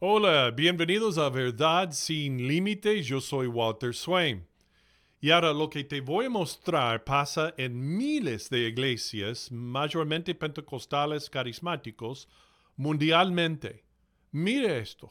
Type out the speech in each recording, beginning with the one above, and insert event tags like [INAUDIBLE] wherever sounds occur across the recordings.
Hola, bienvenidos a Verdad sin Límites. Yo soy Walter Swain. Y ahora lo que te voy a mostrar pasa en miles de iglesias, mayormente pentecostales carismáticos, mundialmente. Mire esto.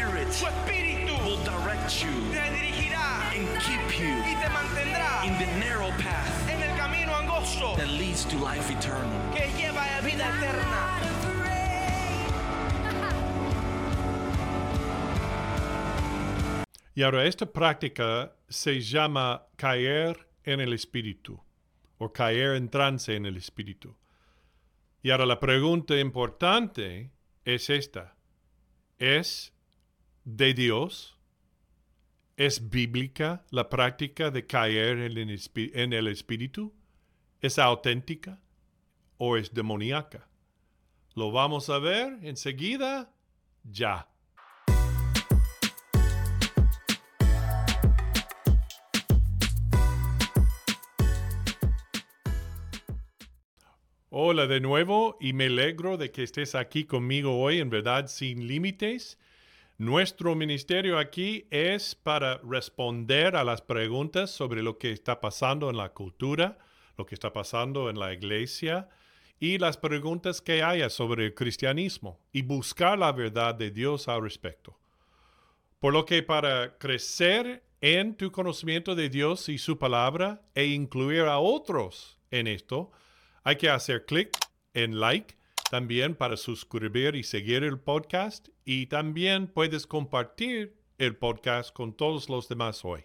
Spirit Su espíritu will direct you te dirigirá and keep y you te mantendrá in the narrow path en el camino angosto that leads to life eternal. que lleva a vida eterna. Y ahora esta práctica se llama caer en el espíritu o caer en trance en el espíritu. Y ahora la pregunta importante es esta. ¿Es de Dios? ¿Es bíblica la práctica de caer en el, espíritu? ¿Es auténtica o es demoníaca? Lo vamos a ver enseguida, ya. Hola de nuevo y me alegro de que estés aquí conmigo hoy en Verdad sin Límites. Nuestro ministerio aquí es para responder a las preguntas sobre lo que está pasando en la cultura, lo que está pasando en la iglesia y las preguntas que haya sobre el cristianismo y buscar la verdad de Dios al respecto. Por lo que para crecer en tu conocimiento de Dios y su palabra e incluir a otros en esto, hay que hacer clic en like también para suscribir y seguir el podcast y también puedes compartir el podcast con todos los demás hoy.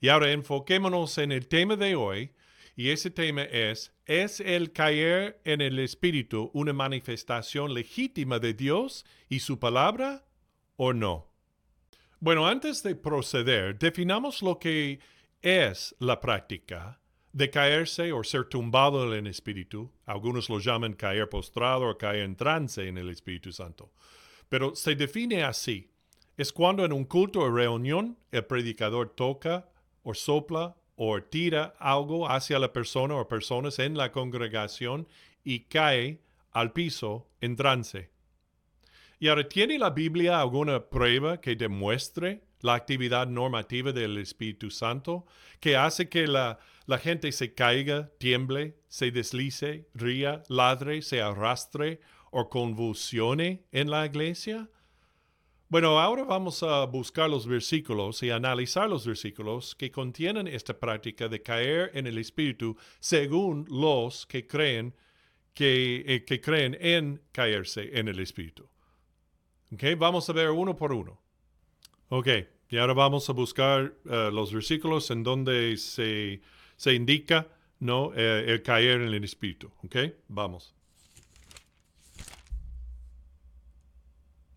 Y ahora enfoquémonos en el tema de hoy y ese tema es, ¿es el caer en el espíritu una manifestación legítima de Dios y su palabra o no? Bueno, antes de proceder, definamos lo que es la práctica de caerse o ser tumbado en el Espíritu. Algunos lo llaman caer postrado o caer en trance en el Espíritu Santo. Pero se define así. Es cuando en un culto o reunión el predicador toca o sopla o tira algo hacia la persona o personas en la congregación y cae al piso en trance. Y ahora, ¿tiene la Biblia alguna prueba que demuestre la actividad normativa del Espíritu Santo que hace que la, la gente se caiga, tiemble, se deslice, ría, ladre, se arrastre o convulsione en la iglesia? Bueno, ahora vamos a buscar los versículos y analizar los versículos que contienen esta práctica de caer en el Espíritu según los que creen que, eh, creen en caerse en el Espíritu. Ok, vamos a ver uno por uno. Ok, y ahora vamos a buscar eh, los versículos en donde se, se indica ¿no? Eh, el caer en el Espíritu. Ok, vamos.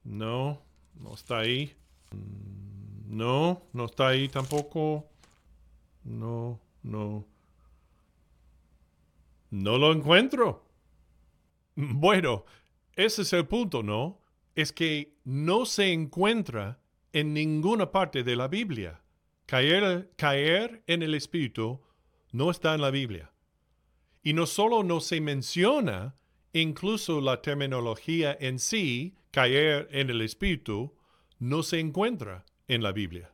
No, no está ahí. No, no está ahí tampoco. No, no. No lo encuentro. Bueno, ese es el punto, ¿no? Es que no se encuentra en ninguna parte de la Biblia. Caer, caer en el Espíritu no está en la Biblia. Y no solo no se menciona, incluso la terminología en sí, caer en el Espíritu, no se encuentra en la Biblia.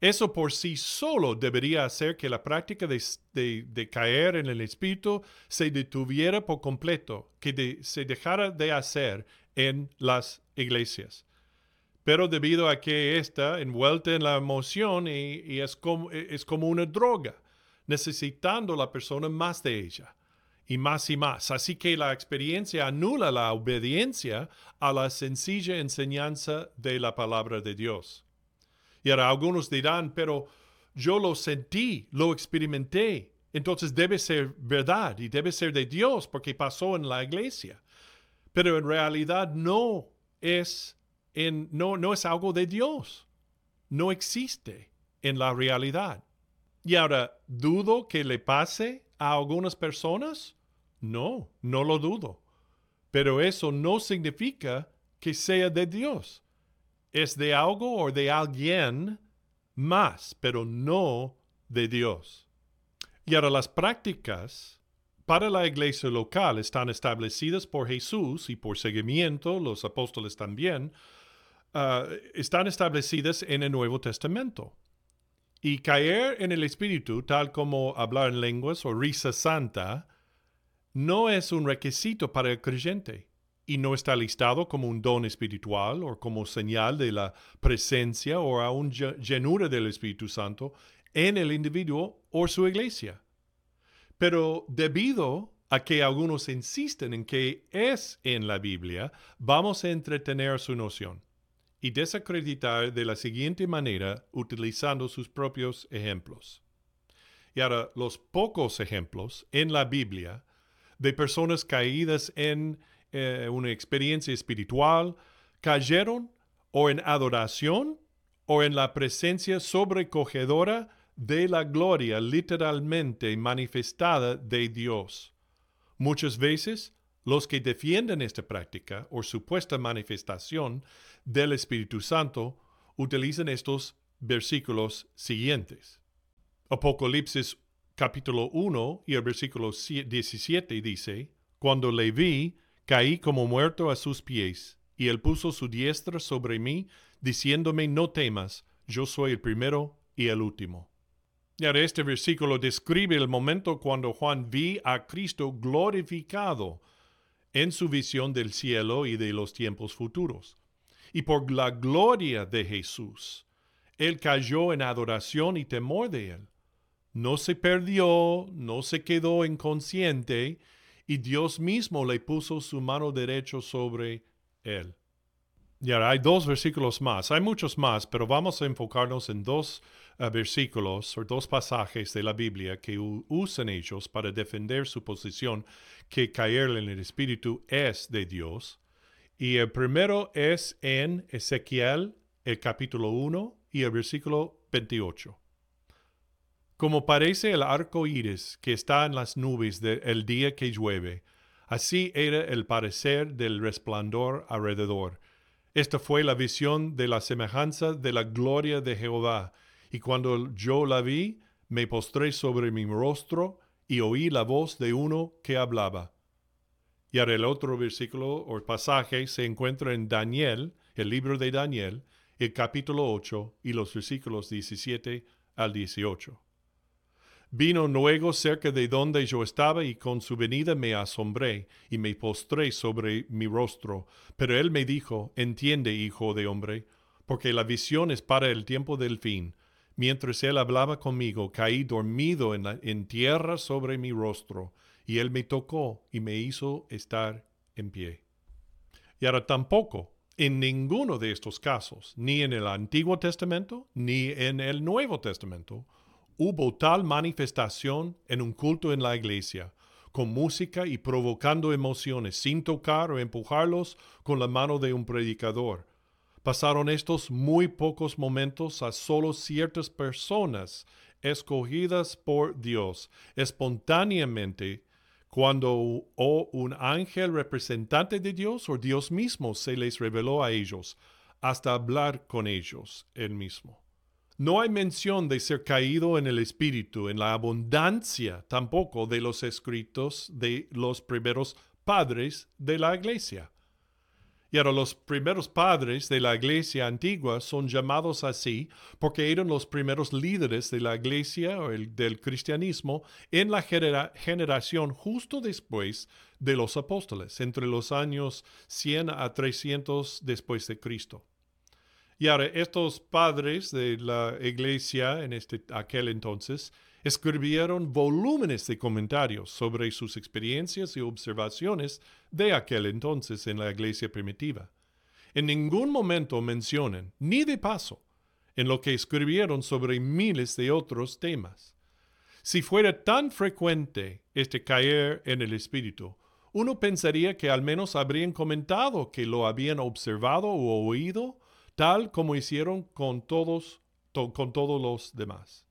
Eso por sí solo debería hacer que la práctica de, caer en el Espíritu se detuviera por completo, que se dejara de hacer en las iglesias. Pero debido a que está envuelta en la emoción y, y es, como, es como una droga, necesitando la persona más de ella y más y más. Así que la experiencia anula la obediencia a la sencilla enseñanza de la palabra de Dios. Y ahora algunos dirán, pero yo lo sentí, lo experimenté, entonces debe ser verdad y debe ser de Dios porque pasó en la iglesia. Pero en realidad no es, en, no, no es algo de Dios. No existe en la realidad. Y ahora, ¿dudo que le pase a algunas personas? No, no lo dudo. Pero eso no significa que sea de Dios. Es de algo o de alguien más, pero no de Dios. Y ahora las prácticas para la iglesia local están establecidas por Jesús y por seguimiento, los apóstoles también, ah, están establecidas en el Nuevo Testamento. Y caer en el Espíritu, tal como hablar en lenguas o risa santa, no es un requisito para el creyente y no está listado como un don espiritual o como señal de la presencia o aún llenura del Espíritu Santo en el individuo o su iglesia. Pero debido a que algunos insisten en que es en la Biblia, vamos a entretener su noción y desacreditar de la siguiente manera utilizando sus propios ejemplos. Y ahora, los pocos ejemplos en la Biblia de personas caídas en eh, una experiencia espiritual cayeron o en adoración o en la presencia sobrecogedora de la gloria literalmente manifestada de Dios. Muchas veces los que defienden esta práctica o supuesta manifestación del Espíritu Santo utilizan estos versículos siguientes. Apocalipsis capítulo 1 y el versículo 17 dice, Cuando le vi, caí como muerto a sus pies, y él puso su diestra sobre mí, diciéndome, no temas, yo soy el primero y el último. Y este versículo describe el momento cuando Juan vi a Cristo glorificado en su visión del cielo y de los tiempos futuros. Y por la gloria de Jesús, él cayó en adoración y temor de él. No se perdió, no se quedó inconsciente, y Dios mismo le puso su mano derecha sobre él. Y ahora hay dos versículos más, hay muchos más, pero vamos a enfocarnos en dos uh, versículos o dos pasajes de la Biblia que usan ellos para defender su posición que caer en el Espíritu es de Dios. Y el primero es en Ezequiel, el capítulo 1 y el versículo 28. Como parece el arco iris que está en las nubes del día que llueve, así era el parecer del resplandor alrededor esta fue la visión de la semejanza de la gloria de Jehová, y cuando yo la vi, me postré sobre mi rostro y oí la voz de uno que hablaba. Y ahora el otro versículo o pasaje se encuentra en Daniel, el libro de Daniel, el capítulo 8 y los versículos 17 al 18. Vino luego cerca de donde yo estaba y con su venida me asombré y me postré sobre mi rostro. Pero él me dijo, entiende, hijo de hombre, porque la visión es para el tiempo del fin. Mientras él hablaba conmigo, caí dormido en, en tierra sobre mi rostro, y él me tocó y me hizo estar en pie. Y ahora tampoco, en ninguno de estos casos, ni en el Antiguo Testamento, ni en el Nuevo Testamento, hubo tal manifestación en un culto en la iglesia, con música y provocando emociones, sin tocar o empujarlos con la mano de un predicador. Pasaron estos muy pocos momentos a solo ciertas personas escogidas por Dios, espontáneamente, cuando o un ángel representante de Dios o Dios mismo se les reveló a ellos, hasta hablar con ellos él mismo. No hay mención de ser caído en el espíritu, en la abundancia tampoco de los escritos de los primeros padres de la iglesia. Y ahora los primeros padres de la iglesia antigua son llamados así porque eran los primeros líderes de la iglesia o del cristianismo en la generación justo después de los apóstoles, entre los años 100 a 300 después de Cristo. Y ahora, estos padres de la iglesia en este, aquel entonces escribieron volúmenes de comentarios sobre sus experiencias y observaciones de aquel entonces en la iglesia primitiva. En ningún momento mencionan, ni de paso, en lo que escribieron sobre miles de otros temas. Si fuera tan frecuente este caer en el espíritu, uno pensaría que al menos habrían comentado que lo habían observado o oído, tal como hicieron con todos, to- con todos los demás.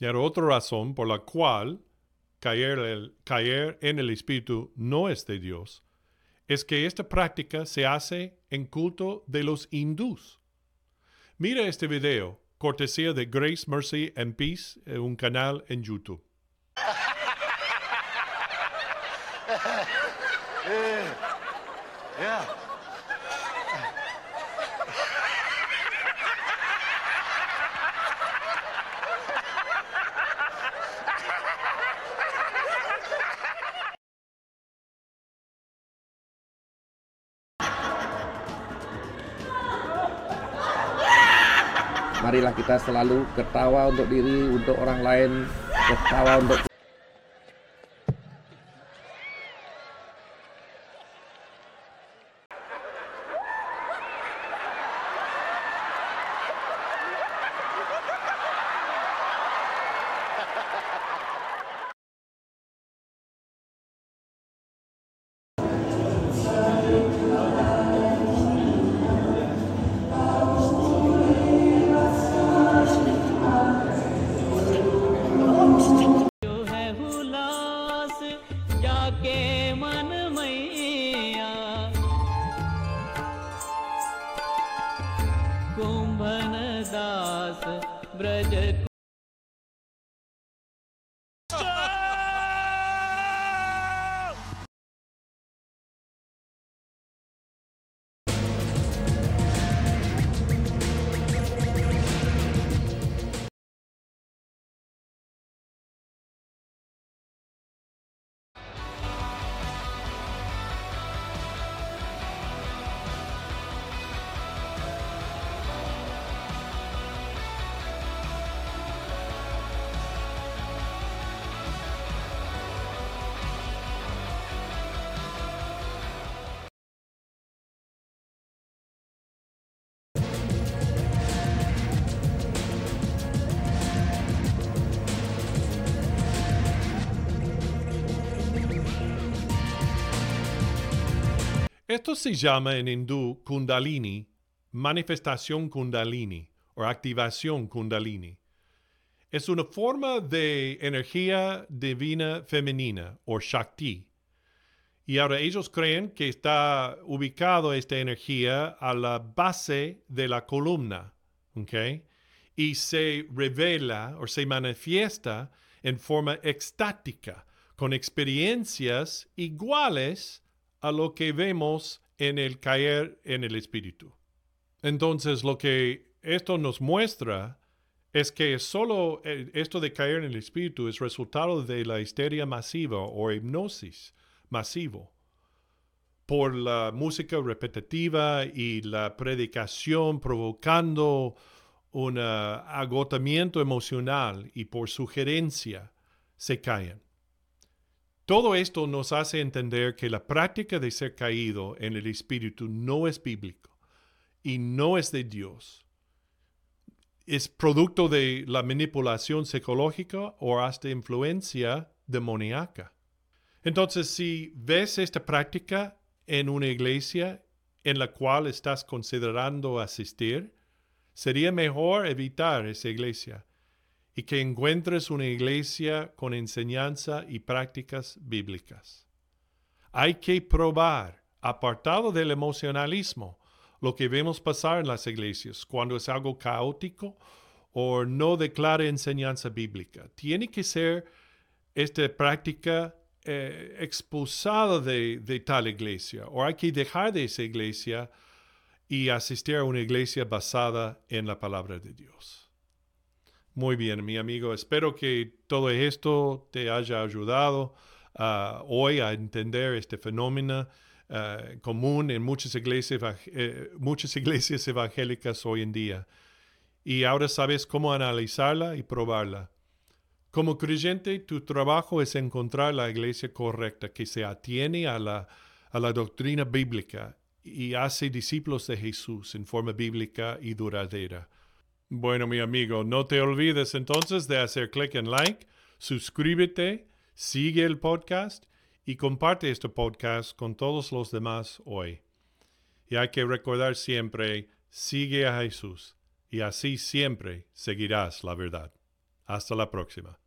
Y ahora otra razón por la cual caer, el- caer en el espíritu no es de Dios es que esta práctica se hace en culto de los hindús. Mira este video, cortesía de Grace, Mercy and Peace, eh, un canal en YouTube. [LAUGHS] Marilah kita selalu ketawa untuk diri, untuk orang lain, ketawa untuk मन मैया कुंभन दास Braj Esto se llama en hindú kundalini, manifestación kundalini o activación kundalini. Es una forma de energía divina femenina o Shakti. Y ahora ellos creen que está ubicado esta energía a la base de la columna, ¿ok? Y se revela o se manifiesta en forma extática, con experiencias iguales a lo que vemos en el caer en el espíritu. Entonces, lo que esto nos muestra es que solo eh, esto de caer en el espíritu es resultado de la histeria masiva o hipnosis masivo por la música repetitiva y la predicación provocando un ah, agotamiento emocional y por sugerencia se caen. Todo esto nos hace entender que la práctica de ser caído en el espíritu no es bíblico y no es de Dios. Es producto de la manipulación psicológica o hasta influencia demoníaca. Entonces, si ves esta práctica en una iglesia en la cual estás considerando asistir, sería mejor evitar esa iglesia y que encuentres una iglesia con enseñanza y prácticas bíblicas. Hay que probar, apartado del emocionalismo, lo que vemos pasar en las iglesias cuando es algo caótico o no declara enseñanza bíblica. Tiene que ser esta práctica eh, expulsada de, de tal iglesia o hay que dejar de esa iglesia y asistir a una iglesia basada en la palabra de Dios. Muy bien, mi amigo. Espero que todo esto te haya ayudado ah, hoy a entender este fenómeno ah, común en muchas iglesias, eh, muchas iglesias evangélicas hoy en día. Y ahora sabes cómo analizarla y probarla. Como creyente, tu trabajo es encontrar la iglesia correcta que se atiene a la, a la doctrina bíblica y hace discípulos de Jesús en forma bíblica y duradera. Bueno, mi amigo, no te olvides entonces de hacer clic en like, suscríbete, sigue el podcast y comparte este podcast con todos los demás hoy. Y hay que recordar siempre, sigue a Jesús y así siempre seguirás la verdad. Hasta la próxima.